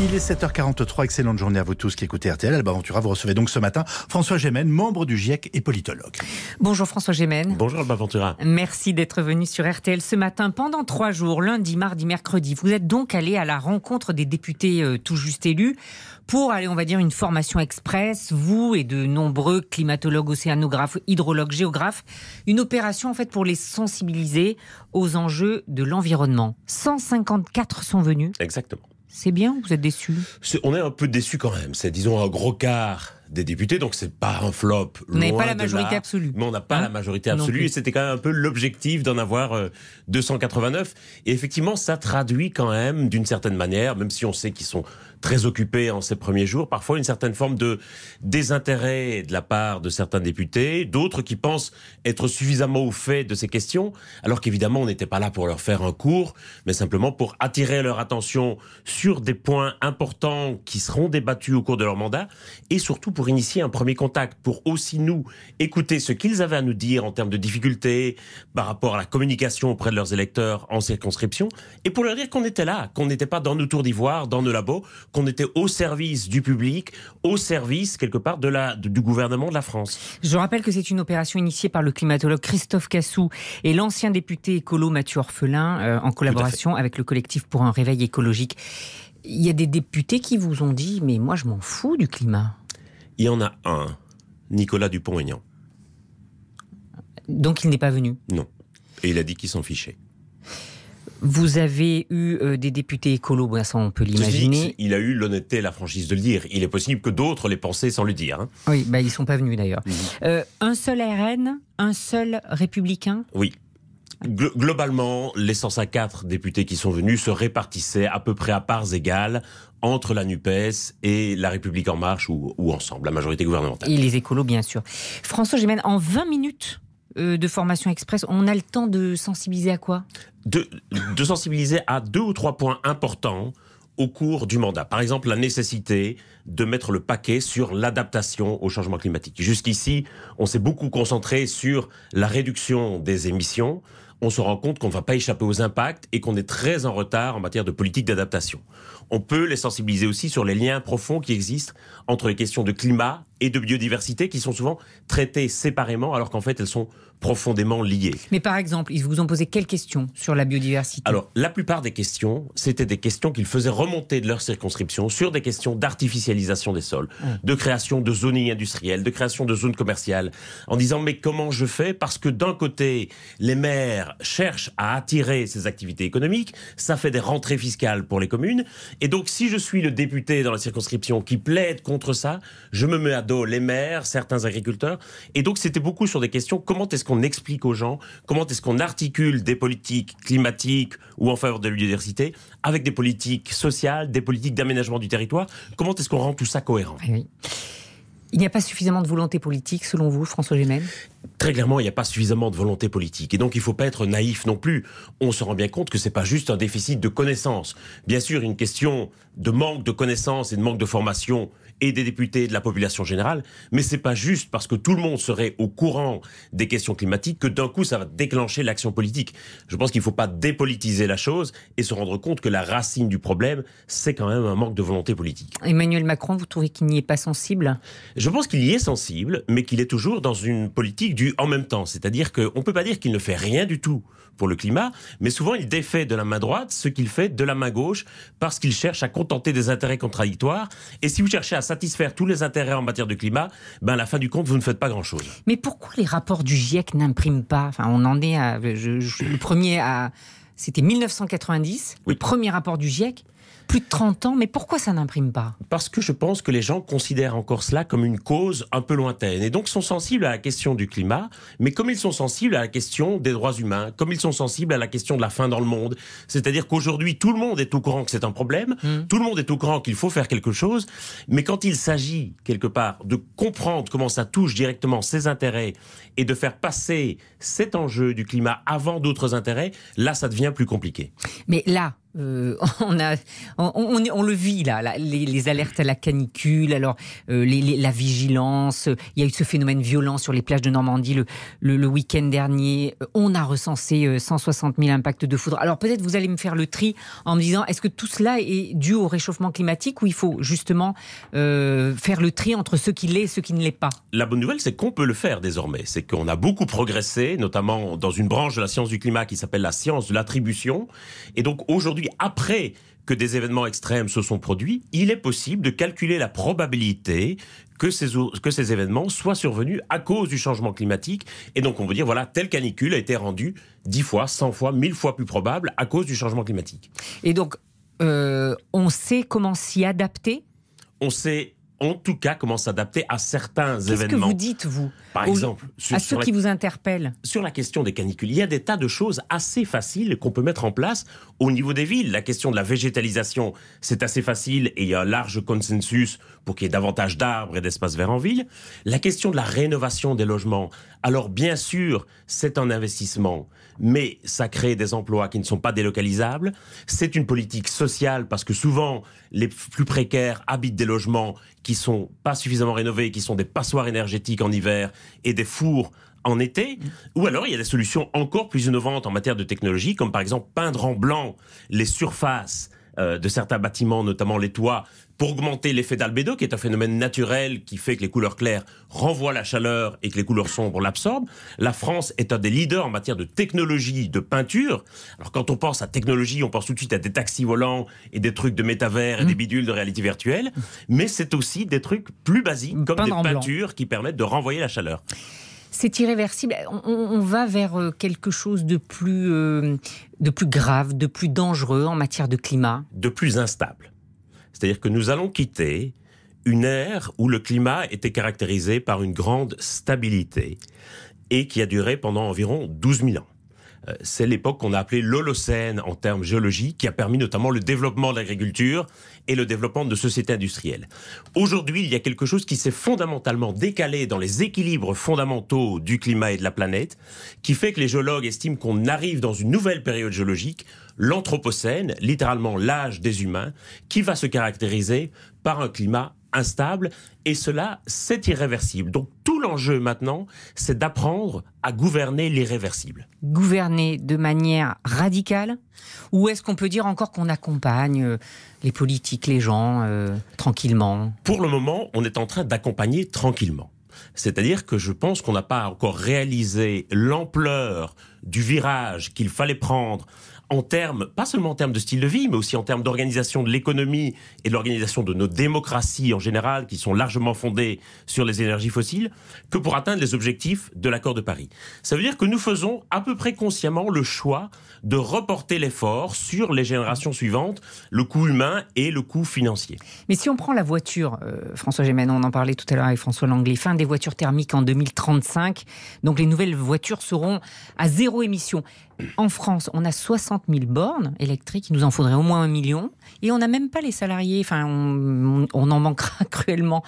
Il est 7h43, excellente journée à vous tous qui écoutez RTL. Alba Ventura, vous recevez donc ce matin François Gémen, membre du GIEC et politologue. Bonjour François Gémen. Bonjour Alba Ventura. Merci d'être venu sur RTL ce matin pendant trois jours, lundi, mardi, mercredi. Vous êtes donc allé à la rencontre des députés euh, tout juste élus pour aller, on va dire, une formation express, vous et de nombreux climatologues, océanographes, hydrologues, géographes. Une opération en fait pour les sensibiliser aux enjeux de l'environnement. 154 sont venus. Exactement. C'est bien ou vous êtes C'est- On est un peu déçus quand même. C'est, disons, un gros quart des députés, donc c'est pas un flop. N'avez loin pas la majorité là. absolue. Mais on n'a pas Hein la majorité absolue et c'était quand même un peu l'objectif d'en avoir euh, 289. Et effectivement, ça traduit quand même, d'une certaine manière, même si on sait qu'ils sont très occupés en ces premiers jours, parfois une certaine forme de désintérêt de la part de certains députés, d'autres qui pensent être suffisamment au fait de ces questions, alors qu'évidemment on n'était pas là pour leur faire un cours, mais simplement pour attirer leur attention sur des points importants qui seront débattus au cours de leur mandat, et surtout pour initier un premier contact, pour aussi nous écouter ce qu'ils avaient à nous dire en termes de difficultés par rapport à la communication auprès de leurs électeurs en circonscription, et pour leur dire qu'on était là, qu'on n'était pas dans nos tours d'ivoire, dans nos labos, qu'on était au service du public, au service quelque part de la, de- du gouvernement de la France. Je rappelle que c'est une opération initiée par le climatologue Christophe Cassou et l'ancien député écolo Mathieu Orphelin euh, en collaboration avec le collectif pour un réveil écologique. Il y a des députés qui vous ont dit mais moi je m'en fous du climat. Il y en a un, Nicolas Dupont-Aignan. Donc il n'est pas venu? Non. Et il a dit qu'il s'en fichait. Vous avez eu euh, des députés écolos, ça on peut l'imaginer. il a eu l'honnêteté et la franchise de le dire. Il est possible que d'autres l'aient pensé sans le dire. hein. Oui, bah, ils sont pas venus d'ailleurs. Mhm. Euh, un seul RN, un seul républicain? Oui. Glo- Globalement, les 104 députés qui sont venus se répartissaient à peu près à parts égales entre la NUPES et la République En Marche ou, ou ensemble, la majorité gouvernementale. Et les écolos, bien sûr. François Gémen, en 20 minutes euh, de formation express, on a le temps de sensibiliser à quoi? De, de sensibiliser à deux ou trois points importants au cours du mandat. Par exemple, la nécessité de mettre le paquet sur l'adaptation au changement climatique. Jusqu'ici, on s'est beaucoup concentré sur la réduction des émissions. On se rend compte qu'on ne va pas échapper aux impacts et qu'on est très en retard en matière de politique d'adaptation. On peut les sensibiliser aussi sur les liens profonds qui existent entre les questions de climat et de biodiversité qui sont souvent traitées séparément alors qu'en fait elles sont profondément liées. Mais par exemple, ils vous ont posé quelles questions sur la biodiversité? Alors, la plupart des questions, c'était des questions qu'ils faisaient remonter de leur circonscription sur des questions d'artificialisation des sols, de création de zoning industrielles, de création de zones commerciales, en disant mais comment je fais? Parce que d'un côté, les maires cherchent à attirer ces activités économiques, ça fait des rentrées fiscales pour les communes, et donc si je suis le député dans la circonscription qui plaide contre ça, je me mets à dos les maires, certains agriculteurs, et donc c'était beaucoup sur des questions comment est-ce qu'on explique aux gens, comment est-ce qu'on articule des politiques climatiques ou en faveur de la biodiversité avec des politiques sociales, des politiques d'aménagement du territoire, comment est-ce qu'on rend tout ça cohérent? Eh oui. Il n'y a pas suffisamment de volonté politique, selon vous, François Gémen Très clairement, il n'y a pas suffisamment de volonté politique. Et donc, il ne faut pas être naïf non plus. On se rend bien compte que c'est pas juste un déficit de connaissances. Bien sûr, une question de manque de connaissances et de manque de formation et des députés et de la population générale, mais c'est pas juste parce que tout le monde serait au courant des questions climatiques que d'un coup ça va déclencher l'action politique. Je pense qu'il ne faut pas dépolitiser la chose et se rendre compte que la racine du problème, c'est quand même un manque de volonté politique. Emmanuel Macron, vous trouvez qu'il n'y est pas sensible? Je pense qu'il y est sensible, mais qu'il est toujours dans une politique du en même temps. C'est-à-dire qu'on ne peut pas dire qu'il ne fait rien du tout pour le climat, mais souvent il défait de la main droite ce qu'il fait de la main gauche parce qu'il cherche à contenter des intérêts contradictoires. Et si vous cherchez à satisfaire tous les intérêts en matière de climat, ben à la fin du compte, vous ne faites pas grand-chose. Mais pourquoi les rapports du GIEC n'impriment pas? Enfin, on en est à. je- je- le premier à. C'était 1990, le premier rapport du GIEC. Plus de 30 ans, mais pourquoi ça n'imprime pas? Parce que je pense que les gens considèrent encore cela comme une cause un peu lointaine et donc sont sensibles à la question du climat, mais comme ils sont sensibles à la question des droits humains, comme ils sont sensibles à la question de la faim dans le monde, c'est-à-dire qu'aujourd'hui tout le monde est au courant que c'est un problème, tout le monde est au courant qu'il faut faire quelque chose, mais quand il s'agit quelque part de comprendre comment ça touche directement ses intérêts et de faire passer cet enjeu du climat avant d'autres intérêts, là ça devient plus compliqué. Mais là, euh, on, a, on, le vit là, les, alertes à la canicule, alors euh, la vigilance. Il y a eu ce phénomène violent sur les plages de Normandie le, week-end dernier. On a recensé 160 000 impacts de foudre. Alors peut-être vous allez me faire le tri en me disant est-ce que tout cela est dû au réchauffement climatique ou il faut justement euh, faire le tri entre ce qui l'est et ce qui ne l'est pas? La bonne nouvelle, c'est qu'on peut le faire désormais. C'est qu'on a beaucoup progressé, notamment dans une branche de la science du climat qui s'appelle la science de l'attribution. Et donc aujourd'hui après que des événements extrêmes se sont produits, il est possible de calculer la probabilité que ces, que ces événements soient survenus à cause du changement climatique. Et donc, on veut dire, voilà, telle canicule a été rendue 10 fois, 100 fois, 1000 fois plus probable à cause du changement climatique. Et donc, euh, on sait comment s'y adapter? On sait en tout cas comment s'adapter à certains événements. Qu'est-ce que vous dites, vous Par exemple, à ceux qui vous interpellent Sur la question des canicules, il y a des tas de choses assez faciles qu'on peut mettre en place au niveau des villes. La question de la végétalisation, c'est assez facile et il y a un large consensus pour qu'il y ait davantage d'arbres et d'espaces verts en ville. La question de la rénovation des logements, alors bien sûr, c'est un investissement, mais ça crée des emplois qui ne sont pas délocalisables. C'est une politique sociale parce que souvent, les plus précaires habitent des logements qui sont pas suffisamment rénovés, qui sont des passoires énergétiques en hiver et des fours en été, ou alors il y a des solutions encore plus innovantes en matière de technologie, comme par exemple peindre en blanc les surfaces euh, de certains bâtiments, notamment les toits, pour augmenter l'effet d'albédo, qui est un phénomène naturel qui fait que les couleurs claires renvoient la chaleur et que les couleurs sombres l'absorbent. La France est un des leaders en matière de technologie de peinture. Alors quand on pense à technologie, on pense tout de suite à des taxis volants et des trucs de métavers et des mmh. bidules de réalité virtuelle, mais c'est aussi des trucs plus basiques comme des peintures qui permettent de renvoyer la chaleur c'est irréversible. On, va vers euh, quelque chose de plus, euh, de plus grave, de plus dangereux en matière de climat. De plus instable. C'est-à-dire que nous allons quitter une ère où le climat était caractérisé par une grande stabilité et qui a duré pendant environ 12 000 ans. Euh, c'est l'époque qu'on a appelée l'Holocène en termes géologiques, qui a permis notamment le développement de l'agriculture et le développement de sociétés industrielles. Aujourd'hui, il y a quelque chose qui s'est fondamentalement décalé dans les équilibres fondamentaux du climat et de la planète, qui fait que les géologues estiment qu'on arrive dans une nouvelle période géologique, l'Anthropocène, littéralement l'âge des humains, qui va se caractériser par un climat instable, et cela, c'est irréversible. Donc tout l'enjeu maintenant, c'est d'apprendre à gouverner l'irréversible. Gouverner de manière radicale Ou est-ce qu'on peut dire encore qu'on accompagne euh, les politiques, les gens, euh, tranquillement? Pour le moment, on est en train d'accompagner tranquillement. C'est-à-dire que je pense qu'on n'a pas encore réalisé l'ampleur du virage qu'il fallait prendre en termes, pas seulement en termes de style de vie, mais aussi en termes d'organisation de l'économie et de l'organisation de nos démocraties en général, qui sont largement fondées sur les énergies fossiles, que pour atteindre les objectifs de l'accord de Paris. Ça veut dire que nous faisons à peu près consciemment le choix de reporter l'effort sur les générations suivantes, le coût humain et le coût financier. Mais si on prend la voiture, euh, François Gémen, on en parlait tout à l'heure avec François Langlais, fin des voitures thermiques en 2035, donc les nouvelles voitures seront à zéro émission. En France, on a 60 000 bornes électriques, il nous en faudrait au moins un million, et on n'a même pas les salariés, enfin on, en manquera cruellement.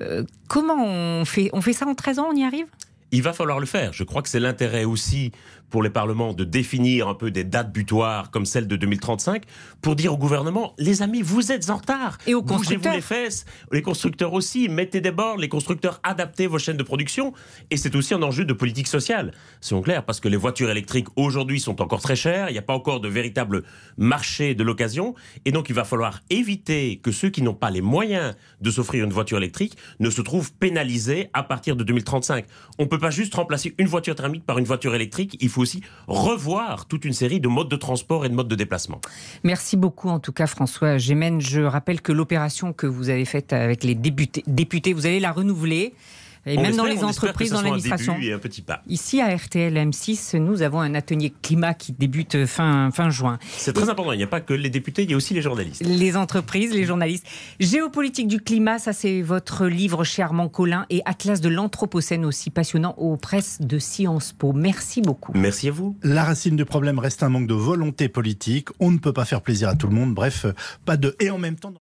Euh, comment on fait On fait ça en 13 ans, on y arrive? Il va falloir le faire. Je crois que c'est l'intérêt aussi pour les parlements de définir un peu des dates butoirs comme celle de 2035 pour dire au gouvernement les amis vous êtes en retard. Et aux constructeurs. vous les fesses. Les constructeurs aussi. Mettez des bords. Les constructeurs adaptez vos chaînes de production. Et c'est aussi un enjeu de politique sociale c'est clair parce que les voitures électriques aujourd'hui sont encore très chères. Il n'y a pas encore de véritable marché de l'occasion. Et donc il va falloir éviter que ceux qui n'ont pas les moyens de s'offrir une voiture électrique ne se trouvent pénalisés à partir de 2035 on peut pas juste remplacer une voiture thermique par une voiture électrique il faut aussi revoir toute une série de modes de transport et de modes de déplacement. Merci beaucoup en tout cas François Gémen. Je rappelle que l'opération que vous avez faite avec les députés, vous allez la renouveler. Et même dans les entreprises, dans l'administration. Ici, à RTL M6, nous avons un atelier climat qui débute fin, fin juin. C'est très important. Il n'y a pas que les députés, il y a aussi les journalistes. Les entreprises, les journalistes. Géopolitique du climat, ça c'est votre livre chez Armand Collin et Atlas de l'Anthropocène aussi passionnant aux presses de Sciences Po. Merci beaucoup. Merci à vous. La racine du problème reste un manque de volonté politique. On ne peut pas faire plaisir à tout le monde. Bref, pas de et en même temps.